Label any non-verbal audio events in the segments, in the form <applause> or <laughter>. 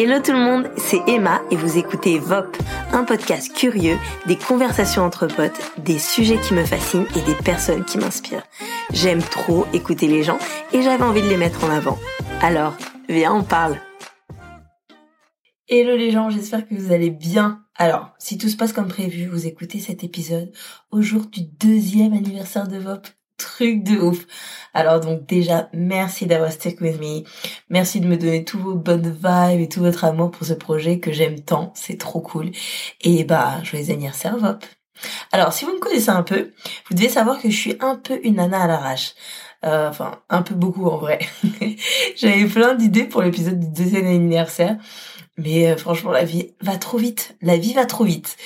Hello tout le monde, c'est Emma et vous écoutez VOP, un podcast curieux, des conversations entre potes, des sujets qui me fascinent et des personnes qui m'inspirent. J'aime trop écouter les gens et j'avais envie de les mettre en avant. Alors, viens, on parle. Hello les gens, j'espère que vous allez bien. Alors, si tout se passe comme prévu, vous écoutez cet épisode au jour du deuxième anniversaire de VOP truc de ouf. Alors donc déjà, merci d'avoir stick with me. Merci de me donner tous vos bonnes vibes et tout votre amour pour ce projet que j'aime tant. C'est trop cool. Et bah, joyeux anniversaire Vop. Alors, si vous me connaissez un peu, vous devez savoir que je suis un peu une nana à l'arrache. Euh, enfin, un peu beaucoup en vrai. <laughs> J'avais plein d'idées pour l'épisode du deuxième anniversaire. Mais euh, franchement, la vie va trop vite. La vie va trop vite.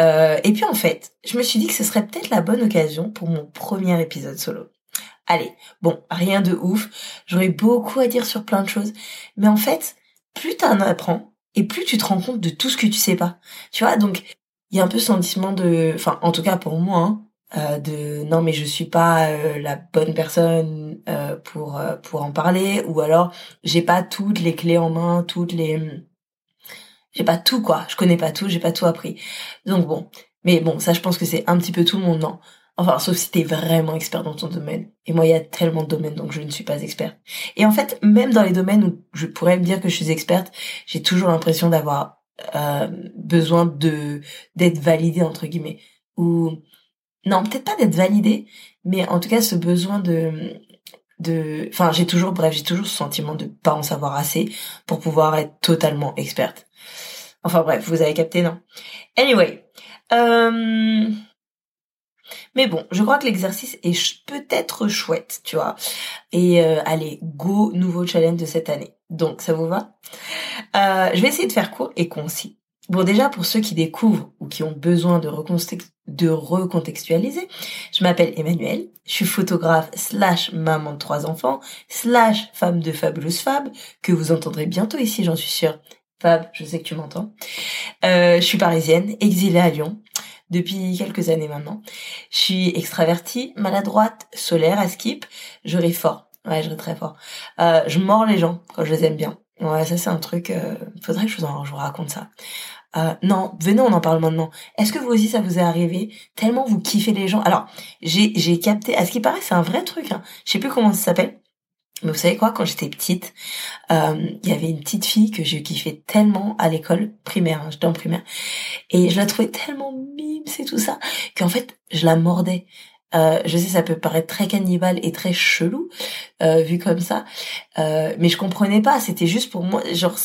Euh, et puis en fait, je me suis dit que ce serait peut-être la bonne occasion pour mon premier épisode solo. Allez, bon, rien de ouf. J'aurais beaucoup à dire sur plein de choses. Mais en fait, plus t'en apprends, et plus tu te rends compte de tout ce que tu sais pas. Tu vois, donc il y a un peu ce sentiment de, enfin, en tout cas pour moi, hein, euh, de non mais je suis pas la bonne personne pour pour en parler, ou alors j'ai pas toutes les clés en main, toutes les j'ai pas tout quoi, je connais pas tout, j'ai pas tout appris. Donc bon, mais bon, ça je pense que c'est un petit peu tout le monde, non Enfin, sauf si t'es vraiment expert dans ton domaine. Et moi, il y a tellement de domaines, donc je ne suis pas experte. Et en fait, même dans les domaines où je pourrais me dire que je suis experte, j'ai toujours l'impression d'avoir euh, besoin de d'être validée entre guillemets. Ou non, peut-être pas d'être validée, mais en tout cas ce besoin de de, enfin, j'ai toujours, bref, j'ai toujours ce sentiment de pas en savoir assez pour pouvoir être totalement experte. Enfin bref, vous avez capté, non? Anyway. Euh... Mais bon, je crois que l'exercice est peut-être chouette, tu vois. Et euh, allez, go, nouveau challenge de cette année. Donc, ça vous va? Euh, Je vais essayer de faire court et concis. Bon, déjà, pour ceux qui découvrent ou qui ont besoin de, de recontextualiser, je m'appelle Emmanuel, je suis photographe slash maman de trois enfants, slash femme de fabuleuse fab, que vous entendrez bientôt ici, j'en suis sûre, Fab, je sais que tu m'entends. Euh, je suis parisienne, exilée à Lyon depuis quelques années maintenant. Je suis extravertie, maladroite, solaire, à skip. Je ris fort. Ouais, je ris très fort. Euh, je mords les gens quand je les aime bien. Ouais, ça c'est un truc. Euh, faudrait que je vous, en, je vous raconte ça. Euh, non, venez, on en parle maintenant. Est-ce que vous aussi ça vous est arrivé Tellement vous kiffez les gens? Alors, j'ai capté. À ce qui paraît, c'est un vrai truc. Hein. Je sais plus comment ça s'appelle. Mais vous savez quoi, quand j'étais petite, euh, il y avait une petite fille que j'ai kiffé tellement à l'école primaire, hein, j'étais en primaire, et je la trouvais tellement mime, c'est tout ça, qu'en fait, je la mordais. Euh, je sais, ça peut paraître très cannibale et très chelou euh, vu comme ça, euh, mais je comprenais pas. C'était juste pour moi, genre,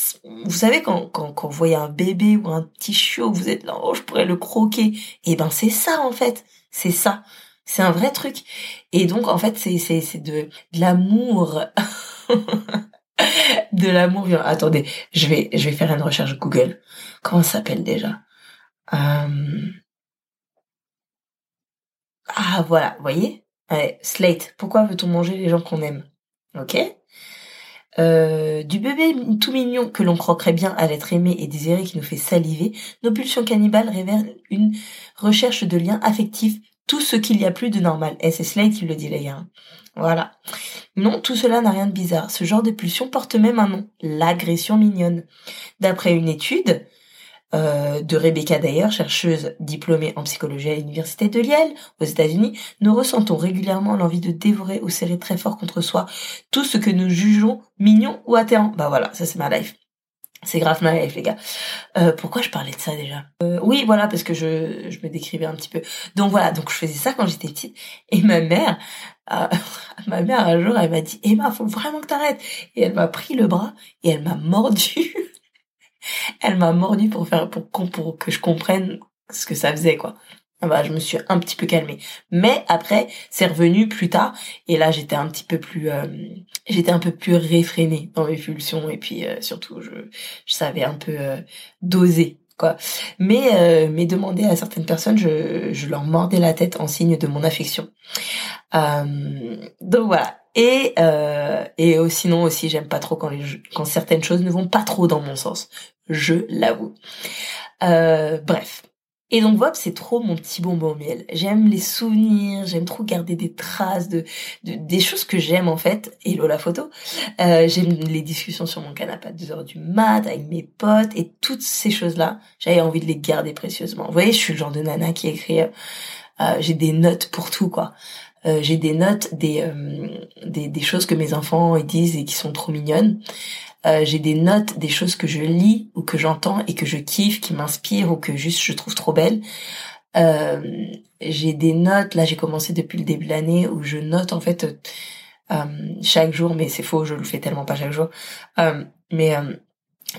vous savez quand quand quand vous voyez un bébé ou un petit chiot, vous êtes là, oh, je pourrais le croquer. Et eh ben c'est ça en fait, c'est ça. C'est un vrai truc. Et donc, en fait, c'est, c'est, de, l'amour. <laughs> de l'amour. Attendez, je vais, je vais faire une recherche Google. Comment ça s'appelle déjà? Euh... Ah, voilà, vous voyez? Slate. Pourquoi veut-on manger les gens qu'on aime? Ok? Euh, du bébé tout mignon que l'on croquerait bien à l'être aimé et désiré qui nous fait saliver, nos pulsions cannibales révèlent une recherche de liens affectifs tout ce qu'il y a plus de normal. Et c'est Slade qui le dit les gars. Voilà. Non, tout cela n'a rien de bizarre. Ce genre de pulsion porte même un nom, l'agression mignonne. D'après une étude euh, de Rebecca d'ailleurs, chercheuse diplômée en psychologie à l'université de Yale aux États-Unis, nous ressentons régulièrement l'envie de dévorer ou serrer très fort contre soi tout ce que nous jugeons mignon ou atterrant. Bah voilà, ça c'est ma life. C'est grave life, les gars. Euh, pourquoi je parlais de ça déjà? Euh, Oui, voilà, parce que je, je me décrivais un petit peu. Donc voilà, donc je faisais ça quand j'étais petite. Et ma mère, euh, <laughs> ma mère un jour, elle m'a dit Emma, faut vraiment que t'arrêtes. Et elle m'a pris le bras et elle m'a mordu. <laughs> elle m'a mordu pour faire pour, pour que je comprenne ce que ça faisait, quoi. Ah bah, je me suis un petit peu calmée. Mais après, c'est revenu plus tard, et là, j'étais un petit peu plus, euh, j'étais un peu plus réfrénée dans mes pulsions, et puis euh, surtout, je, je savais un peu euh, doser, quoi. Mais, mais demander à certaines personnes, je, je leur mordais la tête en signe de mon affection. donc voilà. Et et sinon aussi, j'aime pas trop quand les quand certaines choses ne vont pas trop dans mon sens. Je l'avoue. bref. Et donc VOP, c'est trop mon petit bonbon miel. J'aime les souvenirs, j'aime trop garder des traces de, des choses que j'aime en fait. Hello la photo. Euh, j'aime les discussions sur mon canapé à 2 heures du mat avec mes potes et toutes ces choses-là. J'avais envie de les garder précieusement. Vous voyez, je suis le genre de nana qui écrit. Euh, j'ai des notes pour tout quoi. Euh, j'ai des notes des, euh, des, des choses que mes enfants disent et qui sont trop mignonnes. Euh, j'ai des notes des choses que je lis ou que j'entends et que je kiffe, qui m'inspirent ou que juste je trouve trop belles. Euh, j'ai des notes, là j'ai commencé depuis le début de l'année où je note en fait euh, chaque jour, mais c'est faux, je le fais tellement pas chaque jour. mais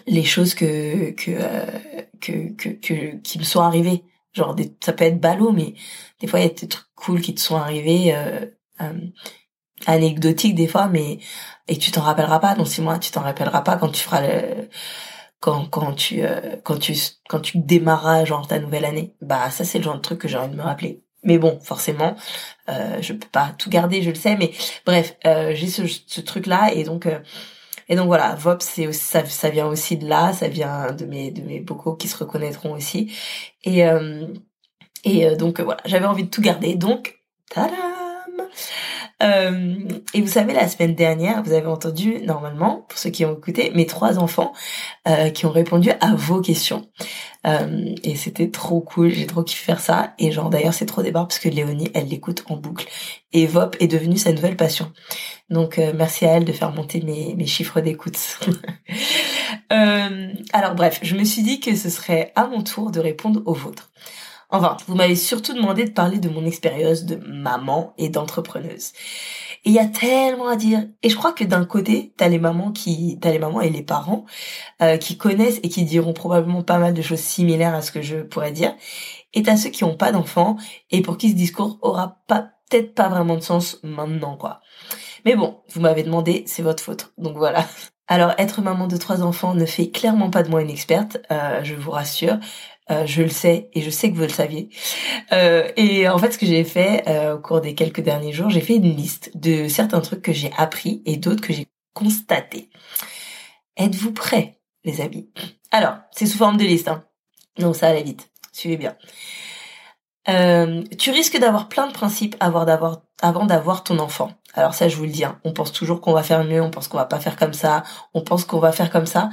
les choses que que, que que que qui me sont arrivées, genre des, ça peut être ballot, mais des fois il y a des trucs cool qui te sont arrivés. Euh, anecdotique des fois, mais et tu t'en rappelleras pas dans six mois, tu t'en rappelleras pas quand tu feras le quand quand tu euh, quand tu quand tu démarras genre ta nouvelle année. Bah ça c'est le genre de truc que j'ai envie de me rappeler. Mais bon, forcément, euh, je peux pas tout garder, je le sais, mais bref, euh, j'ai ce, ce truc là et donc euh, et donc voilà, VOP c'est ça ça vient aussi de là, ça vient de mes de mes bocaux qui se reconnaîtront aussi et euh, et donc voilà, j'avais envie de tout garder donc tadam euh, et vous savez, la semaine dernière, vous avez entendu, normalement, pour ceux qui ont écouté, mes trois enfants euh, qui ont répondu à vos questions. Euh, et c'était trop cool, j'ai trop kiffé faire ça. Et genre d'ailleurs, c'est trop débarre parce que Léonie, elle l'écoute en boucle. Et VOP est devenue sa nouvelle passion. Donc merci à elle de faire monter mes, mes chiffres d'écoute. <laughs> alors bref, je me suis dit que ce serait à mon tour de répondre aux vôtres. Enfin, vous m'avez surtout demandé de parler de mon expérience de maman et d'entrepreneuse. Et il y a tellement à dire. Et je crois que d'un côté, t'as les mamans qui, t'as les mamans et les parents euh, qui connaissent et qui diront probablement pas mal de choses similaires à ce que je pourrais dire. Et t'as ceux qui ont pas d'enfants et pour qui ce discours aura pas peut-être pas vraiment de sens maintenant, quoi. Mais bon, vous m'avez demandé, c'est votre faute. Donc voilà. <laughs> Alors, être maman de trois enfants ne fait clairement pas de moi une experte, euh, je vous rassure. Euh, je le sais et je sais que vous le saviez. Euh, et en fait, ce que j'ai fait euh, au cours des quelques derniers jours, j'ai fait une liste de certains trucs que j'ai appris et d'autres que j'ai constatés. Êtes-vous prêts, les amis? Alors, c'est sous forme de liste, hein. donc ça allait vite. Suivez bien. tu risques d'avoir plein de principes avant d'avoir avant d'avoir ton enfant. Alors ça, je vous le dis, hein, on pense toujours qu'on va faire mieux, on pense qu'on va pas faire comme ça, on pense qu'on va faire comme ça.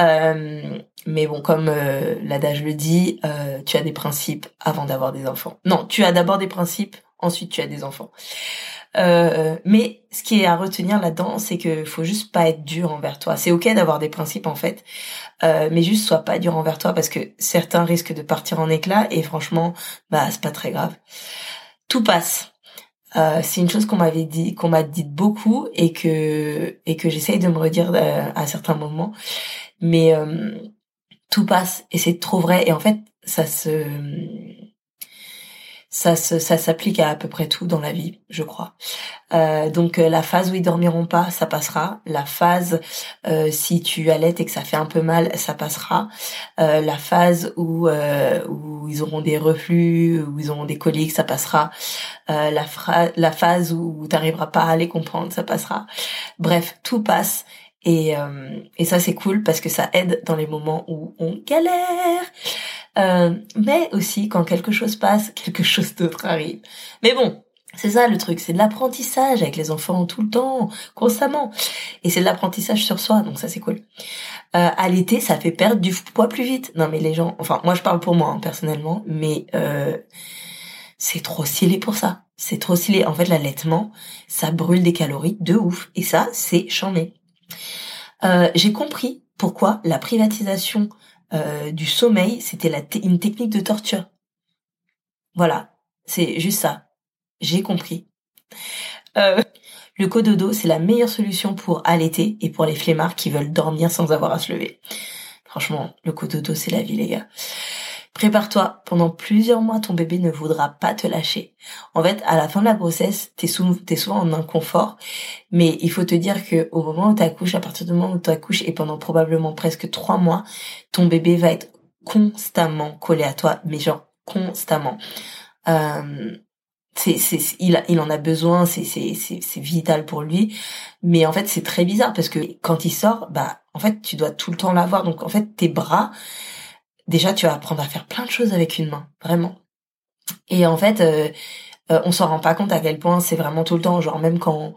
Euh, mais bon, comme euh, l'adage le dit, euh, tu as des principes avant d'avoir des enfants. Non, tu as d'abord des principes, ensuite tu as des enfants. Euh, mais ce qui est à retenir là-dedans, c'est que faut juste pas être dur envers toi. C'est ok d'avoir des principes en fait, euh, mais juste sois pas dur envers toi parce que certains risquent de partir en éclat et franchement, bah c'est pas très grave. Tout passe. Euh, c'est une chose qu'on m'avait dit, qu'on m'a dit beaucoup et que et que j'essaye de me redire à certains moments. Mais tout passe et c'est trop vrai et en fait ça se ça se, ça s'applique à à peu près tout dans la vie, je crois. Euh, donc euh, la phase où ils dormiront pas, ça passera. La phase euh, si tu allaites et que ça fait un peu mal, ça passera. Euh, la phase où où ils auront des reflux, où ils auront des coliques, ça passera. la la phase où tu n'arriveras pas à les comprendre, ça passera. Bref, tout passe et, euh, et ça c'est cool parce que ça aide dans les moments où on galère. Euh, mais aussi quand quelque chose passe, quelque chose d'autre arrive. Mais bon, c'est ça le truc, c'est de l'apprentissage avec les enfants tout le temps, constamment. Et c'est de l'apprentissage sur soi, donc ça c'est cool. Euh, à l'été, ça fait perdre du poids plus vite. Non mais les gens, enfin moi je parle pour moi hein, personnellement, mais euh, c'est trop stylé pour ça. C'est trop stylé. En fait, l'allaitement, ça brûle des calories de ouf. Et ça, c'est charmé. Euh, j'ai compris pourquoi la privatisation euh, du sommeil, c'était une technique de torture. Voilà, c'est juste ça. J'ai compris. Euh, le cododo, c'est la meilleure solution pour allaiter et pour les flemmards qui veulent dormir sans avoir à se lever. Franchement, le cododo, c'est la vie, les gars. Prépare-toi, pendant plusieurs mois, ton bébé ne voudra pas te lâcher. En fait, à la fin de la grossesse, t'es, es souvent en inconfort, mais il faut te dire que au moment où t'accouches, à partir du moment où t'accouches et pendant probablement presque trois mois, ton bébé va être constamment collé à toi, mais genre constamment. Euh, c'est, c'est, il, il en a besoin, c'est, c'est, c'est, c'est vital pour lui. Mais en fait, c'est très bizarre parce que quand il sort, bah, en fait, tu dois tout le temps l'avoir. Donc, en fait, tes bras, déjà tu vas apprendre à faire plein de choses avec une main, vraiment. Et en fait, euh, euh, on s'en rend pas compte à quel point c'est vraiment tout le temps, genre même quand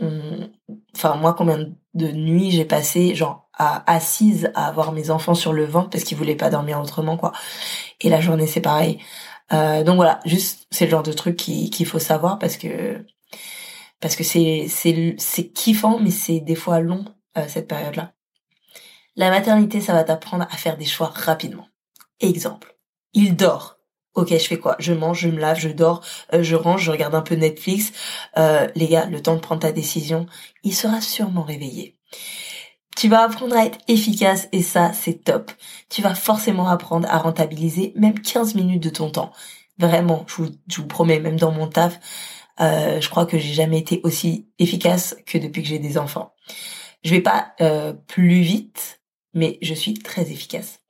on... Enfin moi, combien de nuits j'ai passé, genre à, assise à avoir mes enfants sur le ventre parce qu'ils voulaient pas dormir autrement, quoi. Et la journée c'est pareil. Euh, donc voilà, juste c'est le genre de truc qu'il faut savoir parce que parce que c'est kiffant mais c'est des fois long euh, cette période-là. La maternité, ça va t'apprendre à faire des choix rapidement. Exemple, il dort. Ok, je fais quoi? Je mange, je me lave, je dors, euh, je range, je regarde un peu Netflix. Euh, les gars, le temps de prendre ta décision, il sera sûrement réveillé. Tu vas apprendre à être efficace et ça, c'est top. Tu vas forcément apprendre à rentabiliser même 15 minutes de ton temps. Vraiment, je vous, promets, même dans mon taf, euh, je crois que j'ai jamais été aussi efficace que depuis que j'ai des enfants. Je vais pas plus vite, mais je suis très efficace.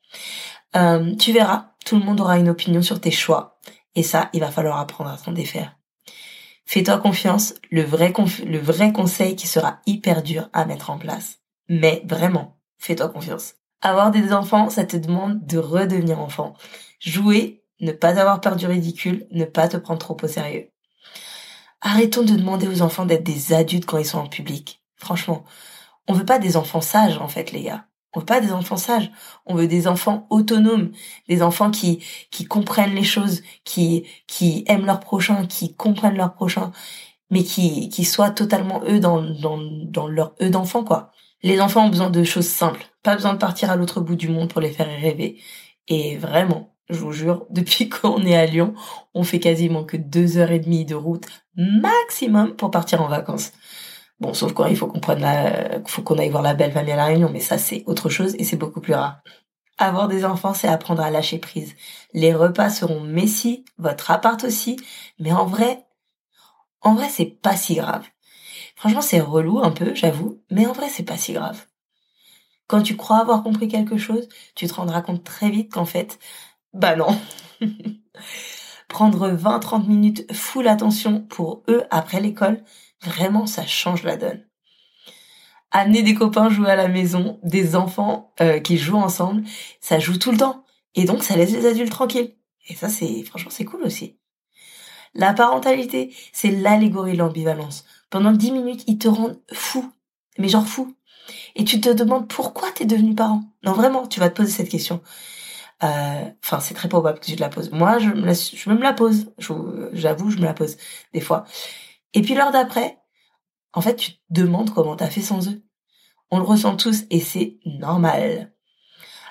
Euh, tu verras, tout le monde aura une opinion sur tes choix, et ça, il va falloir apprendre à s'en défaire. Fais-toi confiance, le vrai, le vrai conseil qui sera hyper dur à mettre en place. Mais vraiment, fais-toi confiance. Avoir des enfants, ça te demande de redevenir enfant. Jouer, ne pas avoir peur du ridicule, ne pas te prendre trop au sérieux. Arrêtons de demander aux enfants d'être des adultes quand ils sont en public. Franchement, on veut pas des enfants sages en fait, les gars. On veut pas des enfants sages. On veut des enfants autonomes, des enfants qui qui comprennent les choses, qui qui aiment leur prochain, qui comprennent leur prochain, mais qui qui soient totalement eux dans dans dans leur eux d'enfant quoi. Les enfants ont besoin de choses simples, pas besoin de partir à l'autre bout du monde pour les faire rêver. Et vraiment, je vous jure, <laughs> depuis qu'on est à Lyon, on fait quasiment que deux heures et demie de route maximum pour partir en vacances. Bon, sauf quand il faut qu'on la, faut qu'on aille voir la belle famille à la Réunion, mais ça c'est autre chose et c'est beaucoup plus rare. Avoir des enfants, c'est apprendre à lâcher prise. Les repas seront messy, votre appart aussi, mais en vrai, en vrai c'est pas si grave. Franchement, c'est relou un peu, j'avoue, mais en vrai c'est pas si grave. Quand tu crois avoir compris quelque chose, tu te rendras compte très vite qu'en fait, bah non. <laughs> Prendre 20-30 minutes full attention pour eux après l'école, vraiment ça change la donne. Amener des copains jouer à la maison, des enfants euh, qui jouent ensemble, ça joue tout le temps. Et donc ça laisse les adultes tranquilles. Et ça c'est franchement c'est cool aussi. La parentalité, c'est l'allégorie de l'ambivalence. Pendant 10 minutes, ils te rendent fou. Mais genre fou. Et tu te demandes pourquoi t'es devenu parent. Non vraiment, tu vas te poser cette question. Euh, enfin, c'est très probable que tu te la poses. Moi, je me je me la pose. J'avoue, je me la pose des fois. Et puis l'heure d'après, en fait, tu te demandes comment t'as fait sans eux. On le ressent tous et c'est normal.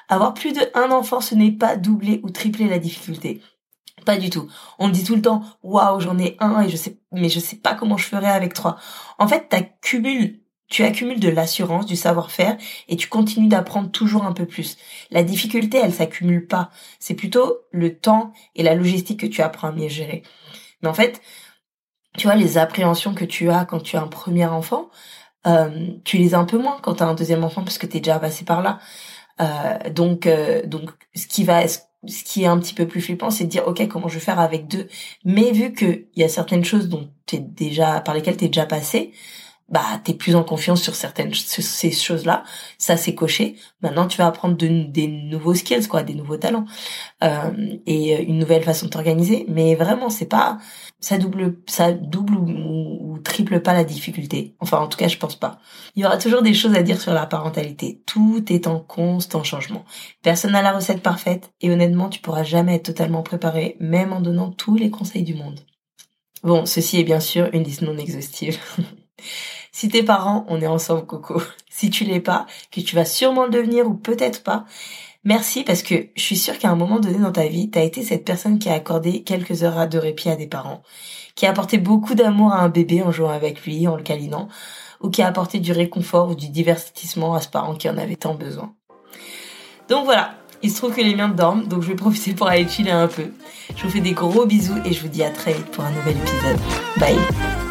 Avoir plus de un enfant, ce n'est pas doubler ou tripler la difficulté. Pas du tout. On le dit tout le temps, waouh, j'en ai un et je sais, mais je sais pas comment je ferais avec trois. En fait, t'accumules tu accumules de l'assurance, du savoir-faire et tu continues d'apprendre toujours un peu plus. La difficulté, elle s'accumule pas. C'est plutôt le temps et la logistique que tu apprends à mieux gérer. Mais en fait, tu vois, les appréhensions que tu as quand tu as un premier enfant, euh, tu les as un peu moins quand tu as un deuxième enfant parce que tu es déjà passé par là. Euh, donc, euh, donc, ce qui va, ce qui est un petit peu plus flippant, c'est de dire, ok, comment je vais faire avec deux? Mais vu qu'il y a certaines choses dont t'es déjà, par lesquelles tu es déjà passé, bah t'es plus en confiance sur certaines ces choses là ça c'est coché. Maintenant tu vas apprendre des nouveaux skills quoi des nouveaux talents euh, et une nouvelle façon de t'organiser. Mais vraiment c'est pas ça double ça double ou, triple pas la difficulté. Enfin en tout cas je pense pas. Il y aura toujours des choses à dire sur la parentalité. Tout est en constant changement. Personne n'a la recette parfaite et honnêtement tu pourras jamais être totalement préparé même en donnant tous les conseils du monde. Bon ceci est bien sûr une liste non exhaustive <laughs> Si tes parents, on est ensemble, Coco. <laughs> Si tu l'es pas, que tu vas sûrement le devenir ou peut-être pas, merci parce que je suis sûre qu'à un moment donné dans ta vie, tu as été cette personne qui a accordé quelques heures de répit à des parents, qui a apporté beaucoup d'amour à un bébé en jouant avec lui, en le câlinant, ou qui a apporté du réconfort ou du divertissement à ce parent qui en avait tant besoin. Donc voilà, il se trouve que les miens dorment, donc je vais profiter pour aller chiller un peu. Je vous fais des gros bisous et je vous dis à très vite pour un nouvel épisode. Bye